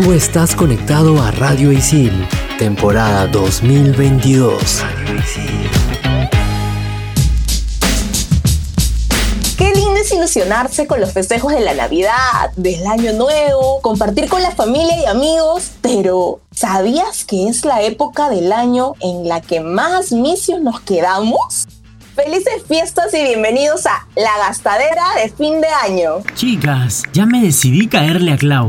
Tú estás conectado a Radio Isil, temporada 2022. Qué lindo es ilusionarse con los festejos de la Navidad, del Año Nuevo, compartir con la familia y amigos, pero ¿sabías que es la época del año en la que más misios nos quedamos? Felices fiestas y bienvenidos a La Gastadera de fin de año. Chicas, ya me decidí caerle a Clau.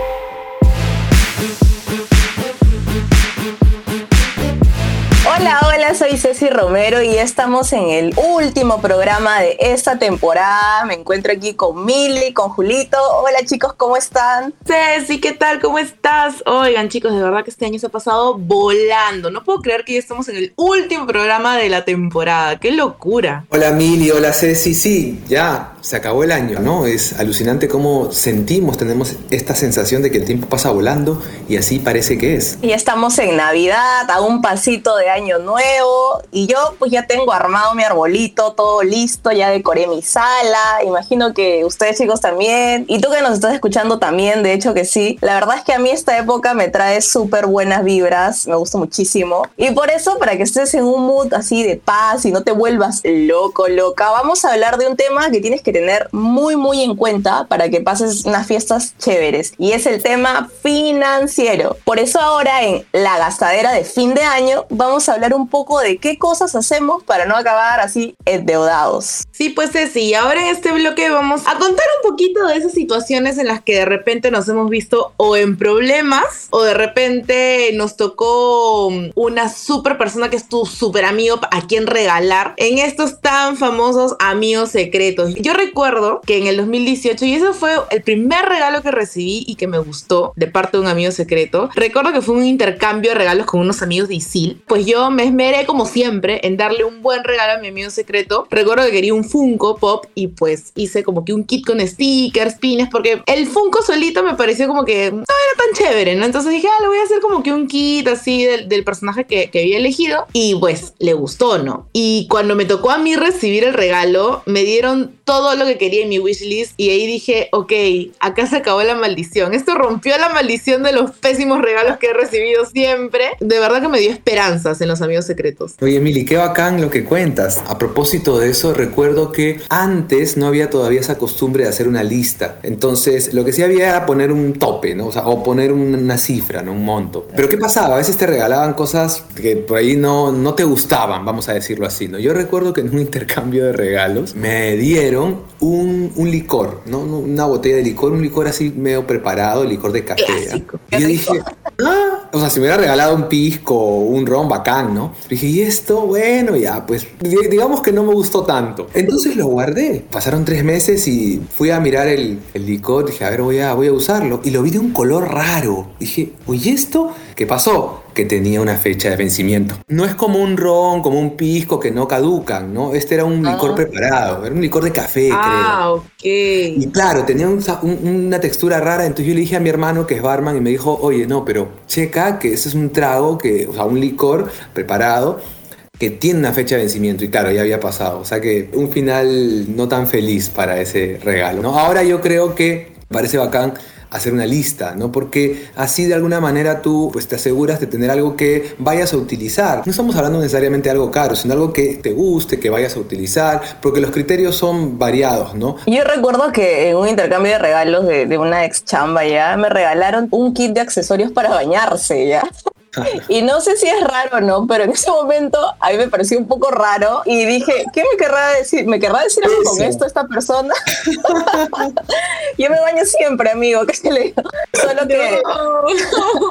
Hola, soy Ceci Romero y estamos en el último programa de esta temporada. Me encuentro aquí con Mili, con Julito. Hola chicos, ¿cómo están? Ceci, ¿qué tal? ¿Cómo estás? Oigan chicos, de verdad que este año se ha pasado volando. No puedo creer que ya estamos en el último programa de la temporada. ¡Qué locura! Hola Mili, hola Ceci, sí, ya se acabó el año, ¿no? Es alucinante cómo sentimos, tenemos esta sensación de que el tiempo pasa volando y así parece que es. Y estamos en Navidad, a un pasito de año nuevo y yo pues ya tengo armado mi arbolito, todo listo, ya decoré mi sala, imagino que ustedes chicos también y tú que nos estás escuchando también, de hecho que sí. La verdad es que a mí esta época me trae súper buenas vibras, me gusta muchísimo y por eso para que estés en un mood así de paz y no te vuelvas loco, loca, vamos a hablar de un tema que tienes que tener muy muy en cuenta para que pases unas fiestas chéveres y es el tema financiero. Por eso ahora en la gastadera de fin de año vamos a hablar un poco de qué cosas hacemos para no acabar así endeudados. Sí, pues sí, ahora en este bloque vamos a contar un poquito de esas situaciones en las que de repente nos hemos visto o en problemas o de repente nos tocó una super persona que es tu super amigo a quien regalar en estos tan famosos amigos secretos. Yo recuerdo que en el 2018, y ese fue el primer regalo que recibí y que me gustó de parte de un amigo secreto, recuerdo que fue un intercambio de regalos con unos amigos de ISIL. Pues yo me esmeré como siempre en darle un buen regalo a mi amigo secreto. Recuerdo que quería un Funko Pop y pues hice como que un kit con stickers, pines, porque el Funko solito me pareció como que no era tan chévere, ¿no? Entonces dije, ah, le voy a hacer como que un kit así del, del personaje que, que había elegido y pues le gustó, ¿no? Y cuando me tocó a mí recibir el regalo, me dieron todo lo que quería en mi wishlist y ahí dije, ok, acá se acabó la maldición. Esto rompió la maldición de los pésimos regalos que he recibido siempre. De verdad que me dio esperanzas en los amigos secretos. Oye, Emily, qué bacán lo que cuentas. A propósito de eso, recuerdo que antes no había todavía esa costumbre de hacer una lista. Entonces, lo que sí había era poner un tope, ¿no? O sea, o poner una cifra, ¿no? Un monto. Pero ¿qué pasaba? A veces te regalaban cosas que por ahí no, no te gustaban, vamos a decirlo así, ¿no? Yo recuerdo que en un intercambio de regalos me dieron un, un licor, ¿no? Una botella de licor, un licor así medio preparado, licor de café. Y yo dije, ah, o sea, si me hubiera regalado un pisco, un ron bacán, ¿no? Dije, y esto, bueno, ya, pues digamos que no me gustó tanto. Entonces lo guardé. Pasaron tres meses y fui a mirar el, el licor, dije, a ver, voy a, voy a usarlo. Y lo vi de un color raro. Dije, oye, ¿esto qué pasó? que tenía una fecha de vencimiento. No es como un ron, como un pisco que no caducan, ¿no? Este era un licor preparado, era un licor de café, ah, ok. Y claro, tenía una textura rara, entonces yo le dije a mi hermano que es barman y me dijo, oye, no, pero checa que ese es un trago, que, o sea, un licor preparado que tiene una fecha de vencimiento y claro, ya había pasado. O sea que un final no tan feliz para ese regalo. ¿no? Ahora yo creo que parece bacán hacer una lista, ¿no? Porque así de alguna manera tú pues te aseguras de tener algo que vayas a utilizar. No estamos hablando necesariamente de algo caro, sino algo que te guste, que vayas a utilizar, porque los criterios son variados, ¿no? Yo recuerdo que en un intercambio de regalos de, de una ex chamba ya me regalaron un kit de accesorios para bañarse, ¿ya? Y no sé si es raro o no, pero en ese momento a mí me pareció un poco raro y dije, ¿qué me querrá decir? ¿Me querrá decir algo con esto esta persona? Yo me baño siempre, amigo, ¿qué se le digo? Solo que,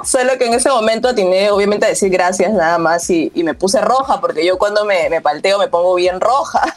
solo que en ese momento atiné obviamente a decir gracias nada más y, y me puse roja porque yo cuando me, me palteo me pongo bien roja.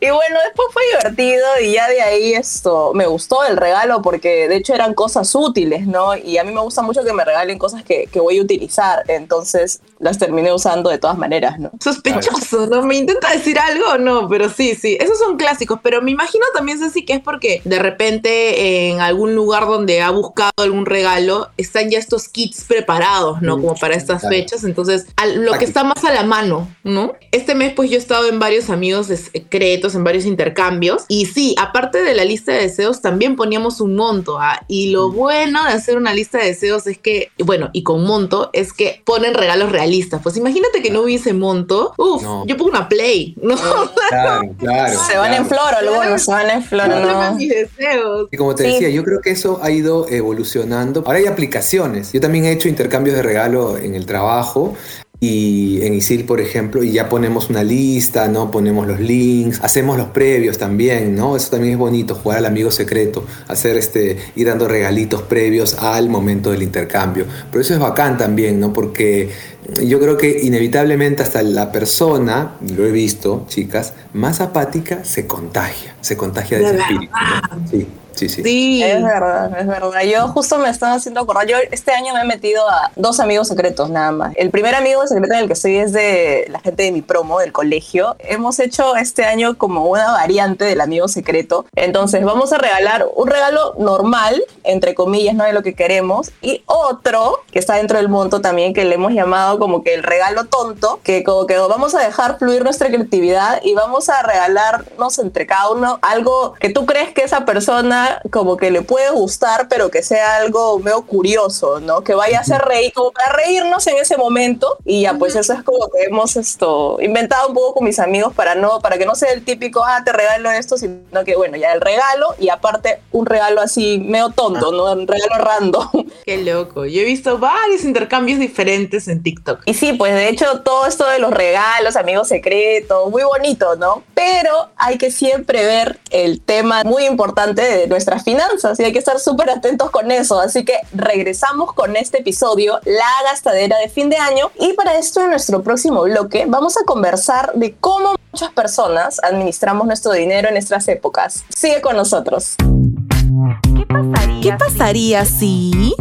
Y bueno, después fue divertido y ya de ahí esto, me gustó el regalo porque de hecho eran cosas útiles, ¿no? Y a mí me gusta mucho que me regalen cosas que, que voy a utilizar, entonces las terminé usando de todas maneras, ¿no? Sospechoso, ¿no? Me intenta decir algo no, pero sí, sí, esos son clásicos, pero me imagino también, Ceci, que es porque de repente en algún lugar donde ha buscado algún regalo, están ya estos kits preparados, ¿no? Como para estas fechas, entonces lo que está más a la mano, ¿no? Este mes pues yo he estado en varios amigos secretos, en varios intercambios, y sí, aparte de la lista de deseos, también poníamos un monto, ¿ah? Y lo bueno de hacer una lista de deseos es que, bueno, y con monto, es que ponen regalos realistas. Pues imagínate que no hubiese monto, uff, yo pongo una play, ¿no? Claro, claro. Se van en flor, algunos se van en flor, ¿no? Mis deseos. Y como te decía, yo creo que eso ha ido evolucionando. Ahora hay aplicaciones. Yo también he hecho intercambios de regalo en el trabajo y en ISIL, por ejemplo, y ya ponemos una lista, ¿no? Ponemos los links, hacemos los previos también, ¿no? Eso también es bonito, jugar al amigo secreto, hacer este, ir dando regalitos previos al momento del intercambio. Pero eso es bacán también, ¿no? Porque yo creo que inevitablemente hasta la persona, lo he visto, chicas, más apática se contagia, se contagia de, ese espíritu. Sí. Sí, sí. Es verdad, es verdad. Yo justo me estaba haciendo acordar. Yo este año me he metido a dos amigos secretos nada más. El primer amigo secreto en el que estoy es de la gente de mi promo, del colegio. Hemos hecho este año como una variante del amigo secreto. Entonces vamos a regalar un regalo normal, entre comillas, no de lo que queremos, y otro que está dentro del monto también, que le hemos llamado como que el regalo tonto, que como que vamos a dejar fluir nuestra creatividad y vamos a regalarnos entre cada uno algo que tú crees que esa persona como que le puede gustar, pero que sea algo medio curioso, ¿no? Que vaya a ser reír, como para reírnos en ese momento. Y ya, pues eso es como que hemos esto, inventado un poco con mis amigos para, no, para que no sea el típico, ah, te regalo esto, sino que, bueno, ya el regalo y aparte un regalo así medio tonto, ¿no? Un regalo random. Qué loco. Yo he visto varios intercambios diferentes en TikTok. Y sí, pues de hecho todo esto de los regalos, amigos secretos, muy bonito, ¿no? Pero hay que siempre ver el tema muy importante de nuestras finanzas y hay que estar súper atentos con eso. Así que regresamos con este episodio, la gastadera de fin de año. Y para esto, en nuestro próximo bloque, vamos a conversar de cómo muchas personas administramos nuestro dinero en estas épocas. Sigue con nosotros. ¿Qué pasaría, ¿Qué pasaría si...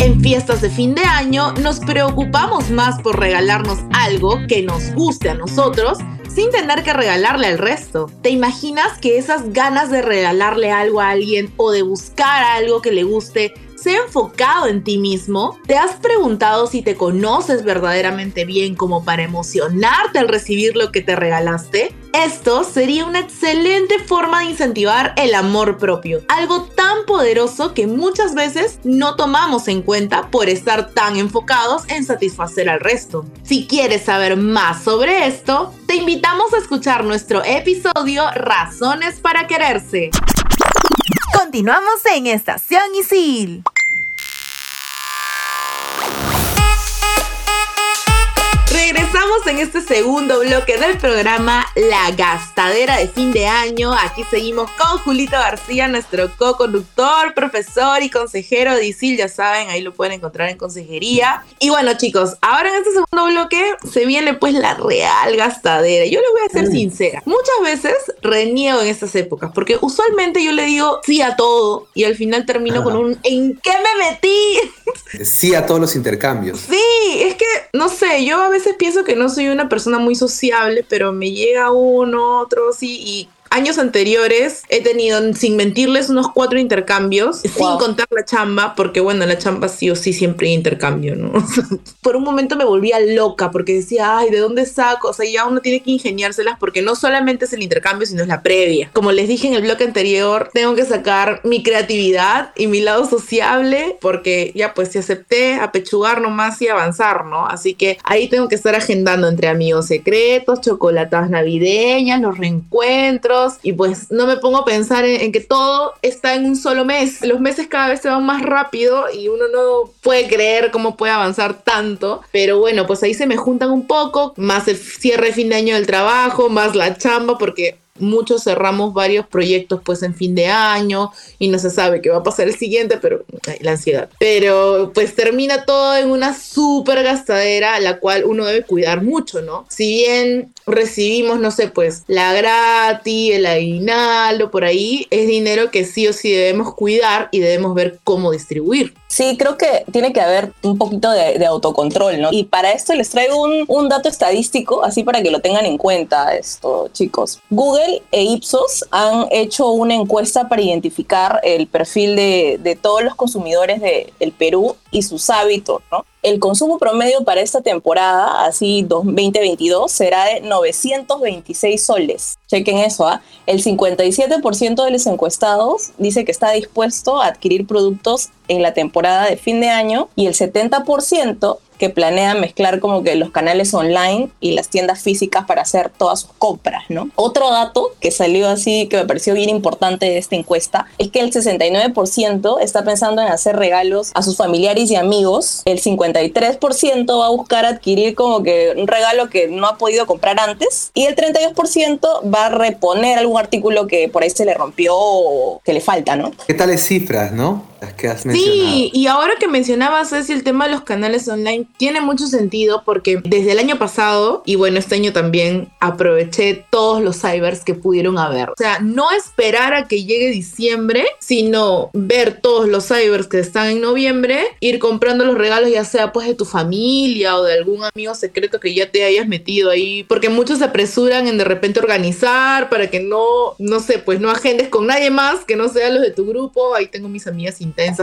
En fiestas de fin de año nos preocupamos más por regalarnos algo que nos guste a nosotros sin tener que regalarle al resto. ¿Te imaginas que esas ganas de regalarle algo a alguien o de buscar algo que le guste sea enfocado en ti mismo? ¿Te has preguntado si te conoces verdaderamente bien como para emocionarte al recibir lo que te regalaste? Esto sería una excelente forma de incentivar el amor propio, algo tan poderoso que muchas veces no tomamos en cuenta por estar tan enfocados en satisfacer al resto. Si quieres saber más sobre esto, te invitamos a escuchar nuestro episodio Razones para quererse. Continuamos en Estación Isil. Regresamos en este segundo bloque del programa La Gastadera de Fin de Año. Aquí seguimos con Julito García, nuestro co-conductor, profesor y consejero de ISIL. Ya saben, ahí lo pueden encontrar en consejería. Y bueno, chicos, ahora en este segundo bloque se viene pues la real gastadera. Yo les voy a ser sincera. Muchas veces reniego en estas épocas porque usualmente yo le digo sí a todo y al final termino con un ¿en qué me metí? Sí a todos los intercambios. Sí, es que no sé, yo a veces pienso que no soy una persona muy sociable, pero me llega uno, otro, sí, y años anteriores he tenido, sin mentirles, unos cuatro intercambios, sin contar la chamba, porque bueno, la chamba sí o sí siempre hay intercambio, ¿no? Por un momento me volvía loca porque decía, ay, ¿de dónde saco? O sea, ya uno tiene que ingeniárselas porque no solamente es el intercambio, sino es la previa. Como les dije en el bloque anterior, tengo que sacar mi creatividad y mi lado sociable porque ya pues si acepté apechugar nomás y avanzar, ¿no? Así que ahí tengo que estar agendando entre amigos secretos, chocolatas navideñas, los reencuentros y pues no me pongo a pensar en, que todo está en un solo mes. Los meses cada vez se van más rápido y uno no puede creer cómo puede avanzar tanto, pero bueno, pues ahí se me juntan un poco, más el cierre de fin de año del trabajo, más la chamba, porque Muchos cerramos varios proyectos pues en fin de año y no se sabe qué va a pasar el siguiente, pero ay, la ansiedad. Pero pues termina todo en una súper gastadera, la cual uno debe cuidar mucho, ¿no? Si bien recibimos, no sé, pues la gratis, el aguinaldo, por ahí, es dinero que sí o sí debemos cuidar y debemos ver cómo distribuir. Sí, creo que tiene que haber un poquito de, de autocontrol, ¿no? Y para esto les traigo un, un, dato estadístico, así para que lo tengan en cuenta esto, chicos. Google e Ipsos han hecho una encuesta para identificar el perfil de, todos los consumidores del de, Perú y sus hábitos. El consumo promedio para esta temporada, así 2022, será de 926 soles. Chequen eso, ¿ah? El 57% de los encuestados dice que está dispuesto a adquirir productos en la temporada de fin de año y el 70% que planea mezclar como que los canales online y las tiendas físicas para hacer todas sus compras, ¿no? Otro dato que salió así que me pareció bien importante de esta encuesta es que el 69% está pensando en hacer regalos a sus familiares y amigos, el 53% va a buscar adquirir como que un regalo que no ha podido comprar antes y el 32% va a reponer algún artículo que por ahí se le rompió o que le falta, ¿no? ¿Qué tales cifras, no? Las que has mencionado. Sí, y ahora que mencionabas es el tema de los canales online tiene mucho sentido porque desde el año pasado y bueno, este año también aproveché todos los cybers que pudieron haber. O sea, no esperar a que llegue diciembre, sino ver todos los cybers que están en noviembre, ir comprando los regalos ya sea pues de tu familia o de algún amigo secreto que ya te hayas metido ahí, porque muchos se apresuran en de repente organizar para que no, no sé, pues no agendes con nadie más que no sean los de tu grupo. Ahí tengo mis amigas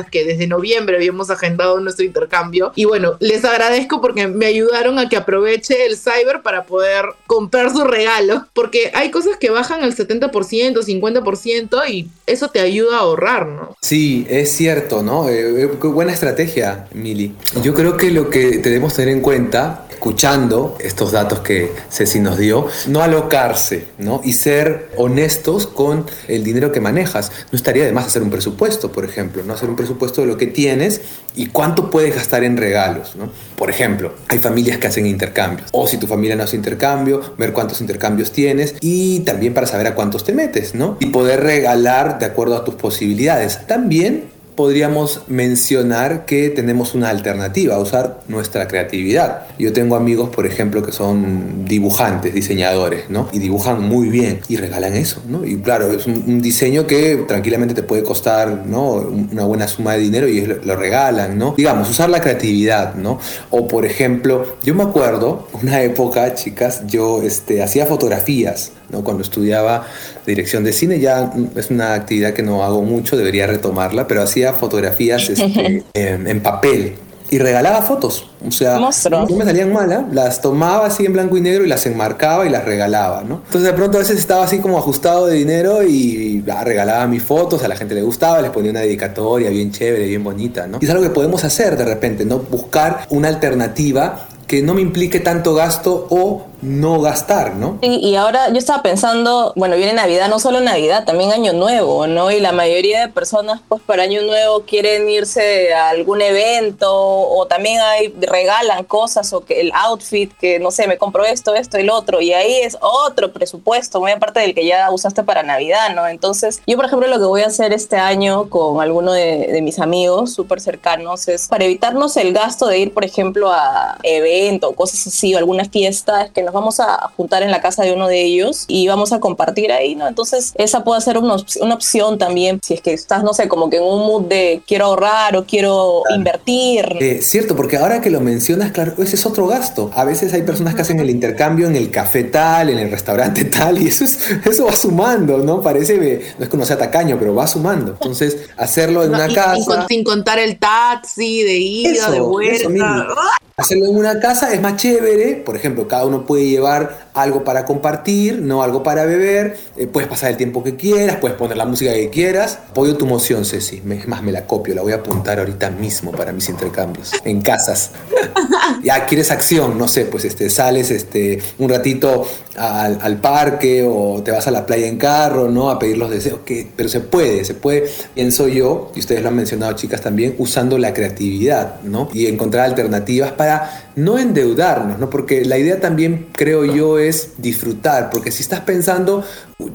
que desde noviembre habíamos agendado nuestro intercambio y bueno, les agradezco porque me ayudaron a que aproveche el cyber para poder comprar su regalo, porque hay cosas que bajan al 70%, 50% y eso te ayuda a ahorrar, ¿no? Sí, es cierto, ¿no? Eh, eh, buena estrategia, Mili. Yo creo que lo que debemos tener en cuenta, escuchando estos datos que Ceci nos dio, no alocarse, ¿no? Y ser honestos con el dinero que manejas. No estaría de más hacer un presupuesto, por ejemplo, ¿no? Hacer un presupuesto de lo que tienes y cuánto puedes gastar en regalos, ¿no? Por ejemplo, hay familias que hacen intercambios. O si tu familia no hace intercambio, ver cuántos intercambios tienes y también para saber a cuántos te metes, ¿no? Y poder regalar de acuerdo a tus posibilidades. También podríamos mencionar que tenemos una alternativa, usar nuestra creatividad. Yo tengo amigos, por ejemplo, que son dibujantes, diseñadores, ¿no? Y dibujan muy bien y regalan eso, ¿no? Y claro, es un, un diseño que tranquilamente te puede costar, ¿no? Una buena suma de dinero y lo, lo, regalan, ¿no? Digamos, usar la creatividad, ¿no? O por ejemplo, yo me acuerdo, una época, chicas, yo este, hacía fotografías, ¿no? Cuando estudiaba dirección de cine, ya es una actividad que no hago mucho, debería retomarla, pero hacía fotografías este, en, en, papel y regalaba fotos. O sea, no me salían malas, las tomaba así en blanco y negro y las enmarcaba y las regalaba, ¿no? Entonces de pronto a veces estaba así como ajustado de dinero y ah, regalaba mis fotos, a la gente le gustaba, les ponía una dedicatoria bien chévere, bien bonita, ¿no? Y es algo que podemos hacer de repente, ¿no? Buscar una alternativa que no me implique tanto gasto o no gastar, ¿no? Y, ahora yo estaba pensando, bueno, viene Navidad, no solo Navidad, también Año Nuevo, ¿no? Y la mayoría de personas, pues para Año Nuevo quieren irse a algún evento o también hay, regalan cosas o que el outfit, que no sé, me compro esto, esto lo otro, y ahí es otro presupuesto, muy aparte del que ya usaste para Navidad, ¿no? Entonces, yo, por ejemplo, lo que voy a hacer este año con alguno de, mis amigos súper cercanos es para evitarnos el gasto de ir, por ejemplo, a eventos, cosas así, o alguna fiesta, es que nos vamos a juntar en la casa de uno de ellos y vamos a compartir ahí, ¿no? Entonces, esa puede ser una, una opción también, si es que estás, no sé, como que en un mood de quiero ahorrar o quiero claro. invertir. Eh, cierto, porque ahora que lo mencionas, claro, ese es otro gasto. A veces hay personas que hacen el intercambio en el café tal, en el restaurante tal, y eso, es, eso va sumando, ¿no? Parece, no es que no sea tacaño, pero va sumando. Entonces, hacerlo en no, una y, casa. Sin, contar el taxi, de ida, eso, de vuelta. Hacerlo en una casa es más chévere, por ejemplo, cada uno puede llevar algo para compartir, no algo para beber, eh, puedes pasar el tiempo que quieras, puedes poner la música que quieras. Apoyo tu moción, Ceci, es más, me la copio, la voy a apuntar ahorita mismo para mis intercambios, en casas. ya quieres acción, no sé, pues este, sales este, un ratito al, al, parque o te vas a la playa en carro, ¿no? A pedir los deseos, que, pero se puede, se puede, pienso yo, y ustedes lo han mencionado chicas también, usando la creatividad, ¿no? Y encontrar alternativas para no endeudarnos, ¿no? Porque la idea también, creo yo, es disfrutar, porque si estás pensando,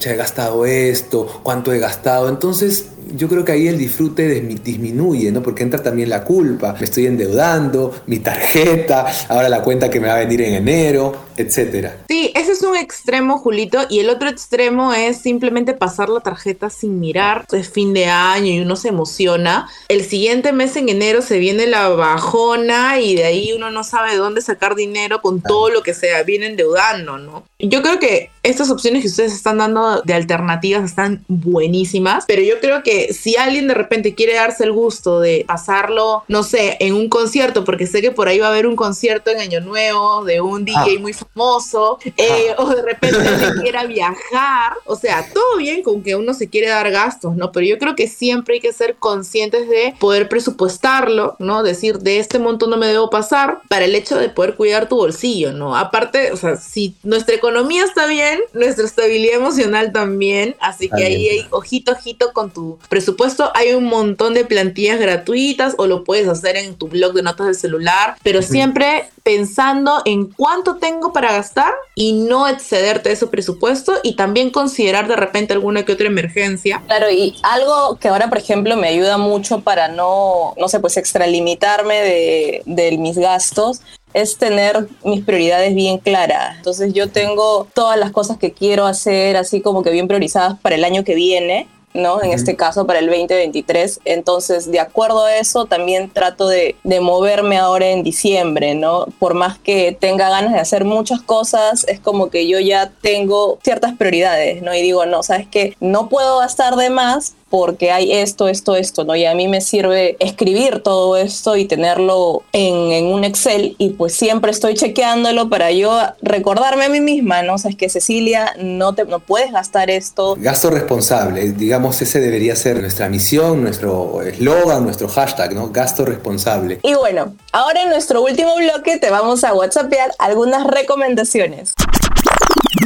he gastado esto, cuánto he gastado. Entonces, yo creo que ahí el disfrute disminuye, ¿no? Porque entra también la culpa, me estoy endeudando, mi tarjeta, ahora la cuenta que me va a venir en enero, etcétera. Sí, ese es un extremo, Julito, y el otro extremo es simplemente pasar la tarjeta sin mirar. Es fin de año y uno se emociona. El siguiente mes en enero se viene la bajona y de ahí uno no sabe dónde sacar dinero con todo lo que se viene endeudando, ¿no? Yo creo que estas opciones que ustedes están dando de alternativas están buenísimas, pero yo creo que si alguien de repente quiere darse el gusto de pasarlo, no sé, en un concierto, porque sé que por ahí va a haber un concierto en Año Nuevo de un DJ ah. muy famoso, eh, o de repente quiera viajar, o sea, todo bien con que uno se quiere dar gastos, ¿no? Pero yo creo que siempre hay que ser conscientes de poder presupuestarlo, ¿no? Decir, de este monto no me debo pasar para el hecho de poder cuidar tu bolsillo, ¿no? Aparte, o sea, si nuestra economía está bien, nuestra estabilidad emocional también, así que ahí hay ojito, ojito con tu presupuesto. Hay un montón de plantillas gratuitas o lo puedes hacer en tu blog de notas del celular, pero siempre pensando en cuánto tengo para gastar y no excederte ese presupuesto y también considerar de repente alguna que otra emergencia. Claro, y algo que ahora, por ejemplo, me ayuda mucho para no, no sé, pues extralimitarme de, de mis gastos es tener mis prioridades bien claras. Entonces yo tengo todas las cosas que quiero hacer así como que bien priorizadas para el año que viene ¿no? En este caso para el 2023. Entonces, de acuerdo a eso, también trato de, de, moverme ahora en diciembre, ¿no? Por más que tenga ganas de hacer muchas cosas, es como que yo ya tengo ciertas prioridades, ¿no? Y digo, no, sabes que no puedo gastar de más porque hay esto, esto, esto, ¿no? Y a mí me sirve escribir todo esto y tenerlo en, en, un Excel y pues siempre estoy chequeándolo para yo recordarme a mí misma, ¿no? O sea, es que Cecilia, no, te, no puedes gastar esto. Gasto responsable, digamos, ese debería ser nuestra misión, nuestro eslogan, nuestro hashtag, ¿no? Gasto responsable. Y bueno, ahora en nuestro último bloque te vamos a WhatsAppear algunas recomendaciones.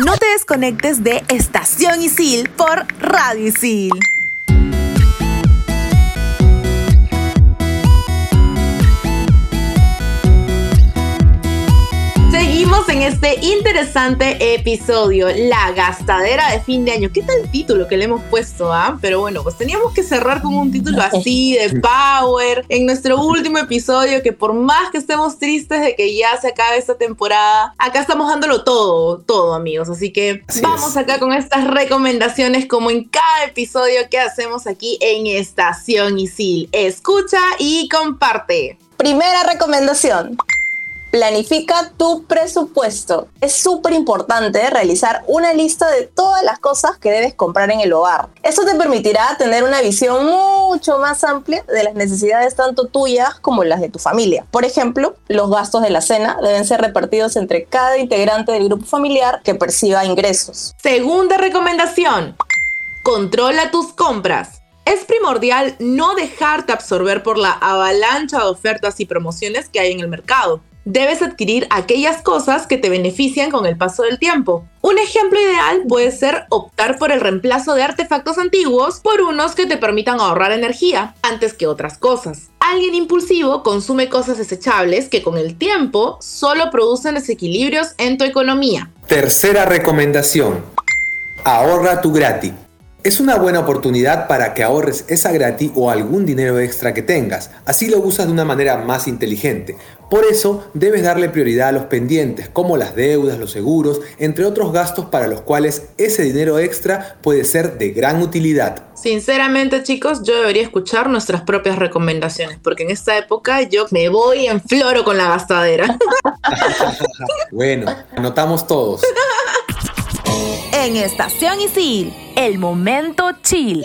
No te desconectes de Estación Isil por Radio Isil. En este interesante episodio, La gastadera de fin de año. ¿Qué tal título que le hemos puesto, ah? Pero bueno, pues teníamos que cerrar con un título así de power en nuestro último episodio que por más que estemos tristes de que ya se acabe esta temporada, acá estamos dándolo todo, todo amigos. Así que vamos acá con estas recomendaciones como en cada episodio que hacemos aquí en Estación Isil. Escucha y comparte. Primera recomendación. Planifica tu presupuesto. Es súper importante realizar una lista de todas las cosas que debes comprar en el hogar. Esto te permitirá tener una visión mucho más amplia de las necesidades tanto tuyas como las de tu familia. Por ejemplo, los gastos de la cena deben ser repartidos entre cada integrante del grupo familiar que perciba ingresos. Segunda recomendación. Controla tus compras. Es primordial no dejarte absorber por la avalancha de ofertas y promociones que hay en el mercado debes adquirir aquellas cosas que te benefician con el paso del tiempo. Un ejemplo ideal puede ser optar por el reemplazo de artefactos antiguos por unos que te permitan ahorrar energía antes que otras cosas. Alguien impulsivo consume cosas desechables que con el tiempo solo producen desequilibrios en tu economía. Tercera recomendación. Ahorra tu gratis. Es una buena oportunidad para que ahorres esa gratis o algún dinero extra que tengas. Así lo usas de una manera más inteligente. Por eso debes darle prioridad a los pendientes, como las deudas, los seguros, entre otros gastos para los cuales ese dinero extra puede ser de gran utilidad. Sinceramente chicos, yo debería escuchar nuestras propias recomendaciones, porque en esta época yo me voy en floro con la gastadera. bueno, anotamos todos. En Estación Isil, el momento chill.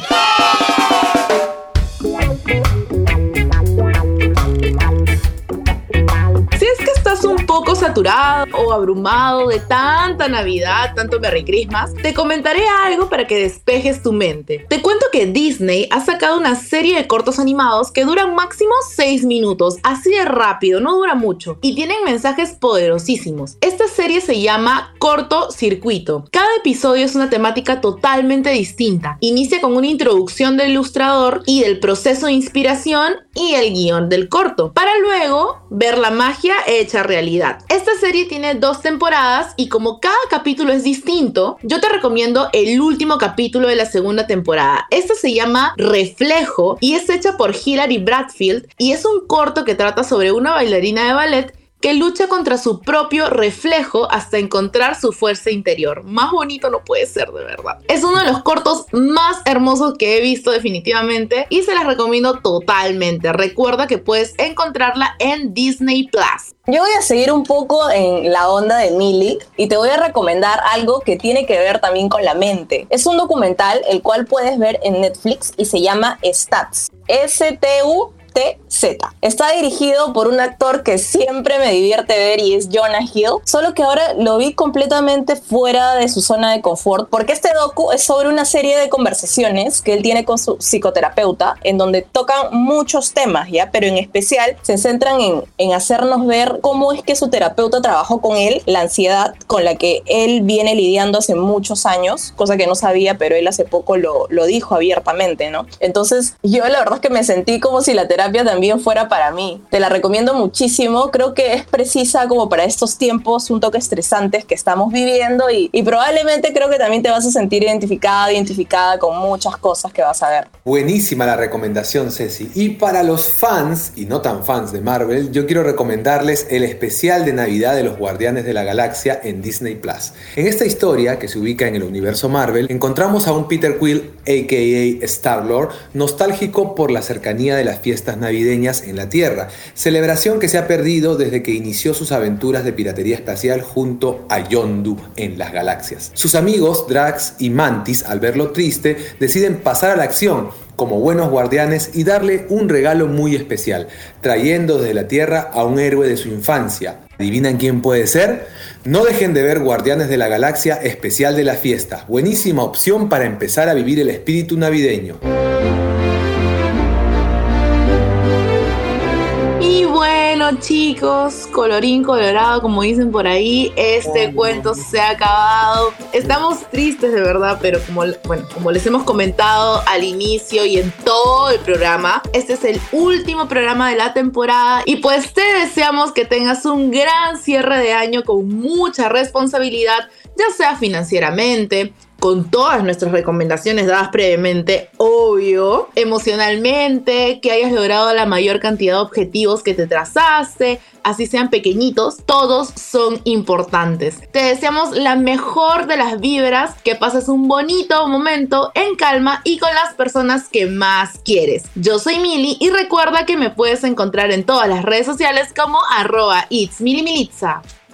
Saturado o abrumado de tanta Navidad, tanto Merry Christmas, te comentaré algo para que despejes tu mente. Te cuento que Disney ha sacado una serie de cortos animados que duran máximo 6 minutos, así de rápido, no dura mucho, y tienen mensajes poderosísimos. Esta serie se llama Corto Circuito. Cada episodio es una temática totalmente distinta. Inicia con una introducción del ilustrador y del proceso de inspiración y el guion del corto, para luego ver la magia hecha realidad. Esta serie tiene dos temporadas y como cada capítulo es distinto, yo te recomiendo el último capítulo de la segunda temporada. Esta se llama Reflejo y es hecha por Hilary Bradfield y es un corto que trata sobre una bailarina de ballet que lucha contra su propio reflejo hasta encontrar su fuerza interior. Más bonito no puede ser, de verdad. Es uno de los cortos más hermosos que he visto definitivamente y se las recomiendo totalmente. Recuerda que puedes encontrarla en Disney Plus. Yo voy a seguir un poco en la onda de Millie y te voy a recomendar algo que tiene que ver también con la mente. Es un documental el cual puedes ver en Netflix y se llama Stats. S-T-U Z. Está dirigido por un actor que siempre me divierte ver y es Jonah Hill, solo que ahora lo vi completamente fuera de su zona de confort, porque este docu es sobre una serie de conversaciones que él tiene con su psicoterapeuta, en donde tocan muchos temas, ¿ya? Pero en especial se centran en, en hacernos ver cómo es que su terapeuta trabajó con él, la ansiedad con la que él viene lidiando hace muchos años, cosa que no sabía, pero él hace poco lo, lo dijo abiertamente, ¿no? Entonces yo la verdad es que me sentí como si la terapia también fuera para mí. Te la recomiendo muchísimo. Creo que es precisa como para estos tiempos un toque estresantes que estamos viviendo y, y probablemente creo que también te vas a sentir identificada, identificada con muchas cosas que vas a ver. Buenísima la recomendación, Ceci. Y para los fans y no tan fans de Marvel, yo quiero recomendarles el especial de Navidad de los Guardianes de la Galaxia en Disney Plus. En esta historia, que se ubica en el universo Marvel, encontramos a un Peter Quill, aka Star-Lord, nostálgico por la cercanía de las fiestas navideñas en la Tierra, celebración que se ha perdido desde que inició sus aventuras de piratería espacial junto a Yondu en las galaxias. Sus amigos Drax y Mantis, al verlo triste, deciden pasar a la acción como buenos guardianes y darle un regalo muy especial, trayendo desde la Tierra a un héroe de su infancia. ¿Adivinan quién puede ser? No dejen de ver Guardianes de la Galaxia especial de la fiesta. Buenísima opción para empezar a vivir el espíritu navideño. Bueno chicos, colorín colorado, como dicen por ahí, este cuento se ha acabado. Estamos tristes de verdad, pero como, bueno, como les hemos comentado al inicio y en todo el programa, este es el último programa de la temporada y pues te deseamos que tengas un gran cierre de año con mucha responsabilidad, ya sea financieramente, con todas nuestras recomendaciones dadas previamente, obvio, emocionalmente, que hayas logrado la mayor cantidad de objetivos que te trazaste, así sean pequeñitos, todos son importantes. Te deseamos la mejor de las vibras, que pases un bonito momento en calma y con las personas que más quieres. Yo soy Mili y recuerda que me puedes encontrar en todas las redes sociales como arroba it's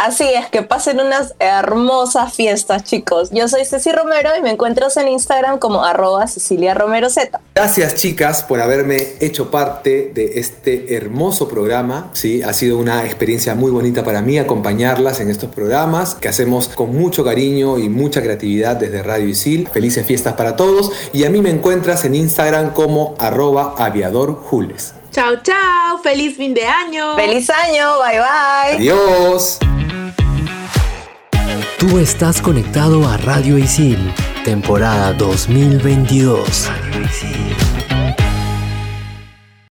Así es, que pasen unas hermosas fiestas, chicos. Yo soy Ceci Romero y me encuentras en Instagram como arroba Cecilia Romero Z. Gracias, chicas, por haberme hecho parte de este hermoso programa. Sí, ha sido una experiencia muy bonita para mí acompañarlas en estos programas que hacemos con mucho cariño y mucha creatividad desde Radio Isil. Felices fiestas para todos. Y a mí me encuentras en Instagram como arroba aviadorjules. Chao, chao. Feliz fin de año. Feliz año. Bye, bye. Adiós. Tú estás conectado a Radio Isil, temporada 2022. Radio Isil.